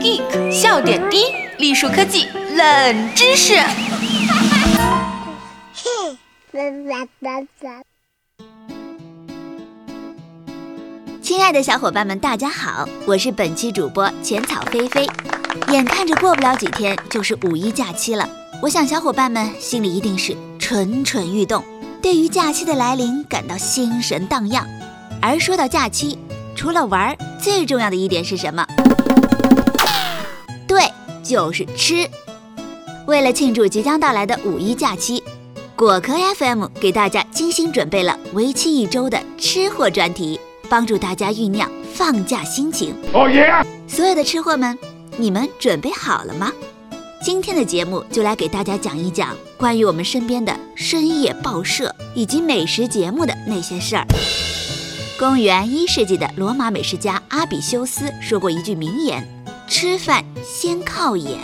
Geek 笑点低，栗树科技冷知识。亲爱的小伙伴们，大家好，我是本期主播浅草菲菲。眼看着过不了几天就是五一假期了，我想小伙伴们心里一定是蠢蠢欲动，对于假期的来临感到心神荡漾。而说到假期，除了玩，最重要的一点是什么？对，就是吃。为了庆祝即将到来的五一假期，果壳 FM 给大家精心准备了为期一周的吃货专题，帮助大家酝酿放假心情。哦耶！所有的吃货们，你们准备好了吗？今天的节目就来给大家讲一讲关于我们身边的深夜报社以及美食节目的那些事儿。公元一世纪的罗马美食家阿比修斯说过一句名言：“吃饭先靠眼。”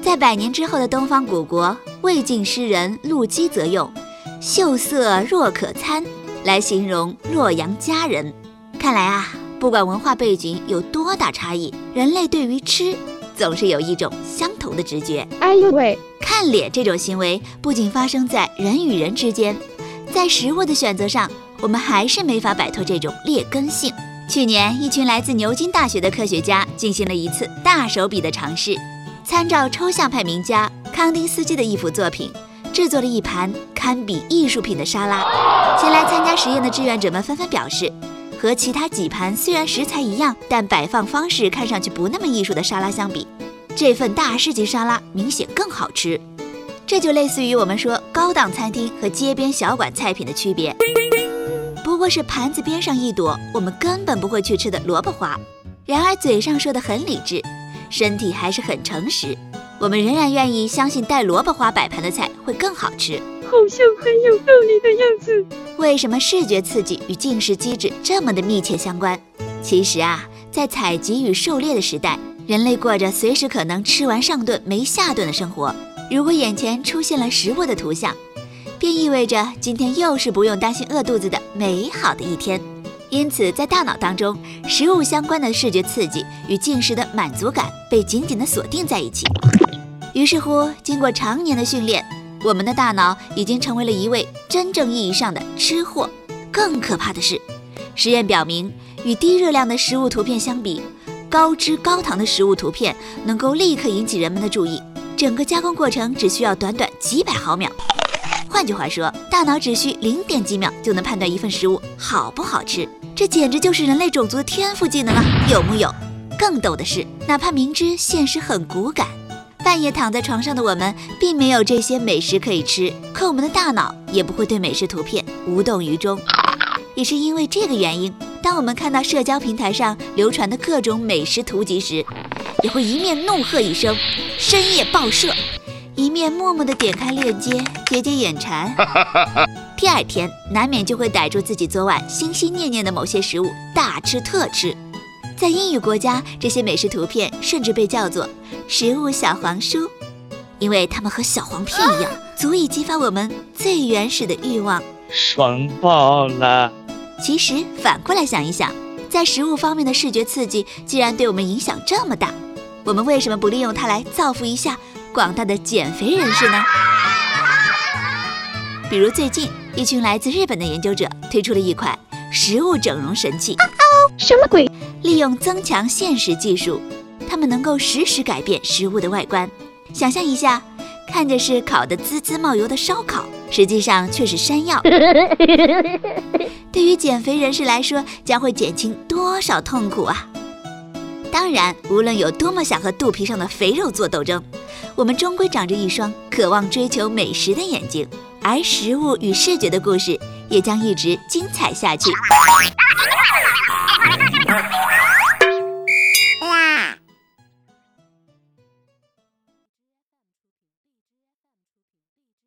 在百年之后的东方古国，魏晋诗人陆机则用“秀色若可餐”来形容洛阳佳人。看来啊，不管文化背景有多大差异，人类对于吃总是有一种相同的直觉。哎呦喂！看脸这种行为不仅发生在人与人之间，在食物的选择上。我们还是没法摆脱这种劣根性。去年，一群来自牛津大学的科学家进行了一次大手笔的尝试，参照抽象派名家康丁斯基的一幅作品，制作了一盘堪比艺术品的沙拉。前来参加实验的志愿者们纷纷表示，和其他几盘虽然食材一样，但摆放方式看上去不那么艺术的沙拉相比，这份大师级沙拉明显更好吃。这就类似于我们说高档餐厅和街边小馆菜品的区别。不过是盘子边上一朵我们根本不会去吃的萝卜花，然而嘴上说的很理智，身体还是很诚实。我们仍然愿意相信带萝卜花摆盘的菜会更好吃，好像很有道理的样子。为什么视觉刺激与进食机制这么的密切相关？其实啊，在采集与狩猎的时代，人类过着随时可能吃完上顿没下顿的生活。如果眼前出现了食物的图像，便意味着今天又是不用担心饿肚子的美好的一天，因此在大脑当中，食物相关的视觉刺激与进食的满足感被紧紧地锁定在一起。于是乎，经过常年的训练，我们的大脑已经成为了一位真正意义上的吃货。更可怕的是，实验表明，与低热量的食物图片相比，高脂高糖的食物图片能够立刻引起人们的注意，整个加工过程只需要短短几百毫秒。换句话说，大脑只需零点几秒就能判断一份食物好不好吃，这简直就是人类种族的天赋技能啊！有木有？更逗的是，哪怕明知现实很骨感，半夜躺在床上的我们，并没有这些美食可以吃，可我们的大脑也不会对美食图片无动于衷。也是因为这个原因，当我们看到社交平台上流传的各种美食图集时，也会一面怒喝一声“深夜报社”。一面默默地点开链接，解解眼馋。第二天难免就会逮住自己昨晚心心念念的某些食物，大吃特吃。在英语国家，这些美食图片甚至被叫做“食物小黄书”，因为它们和小黄片一样，足以激发我们最原始的欲望。爽爆了！其实反过来想一想，在食物方面的视觉刺激既然对我们影响这么大，我们为什么不利用它来造福一下？广大的减肥人士呢？比如最近，一群来自日本的研究者推出了一款食物整容神器。什么鬼？利用增强现实技术，他们能够实时改变食物的外观。想象一下，看着是烤得滋滋冒油的烧烤，实际上却是山药。对于减肥人士来说，将会减轻多少痛苦啊！当然，无论有多么想和肚皮上的肥肉做斗争，我们终归长着一双渴望追求美食的眼睛，而食物与视觉的故事也将一直精彩下去。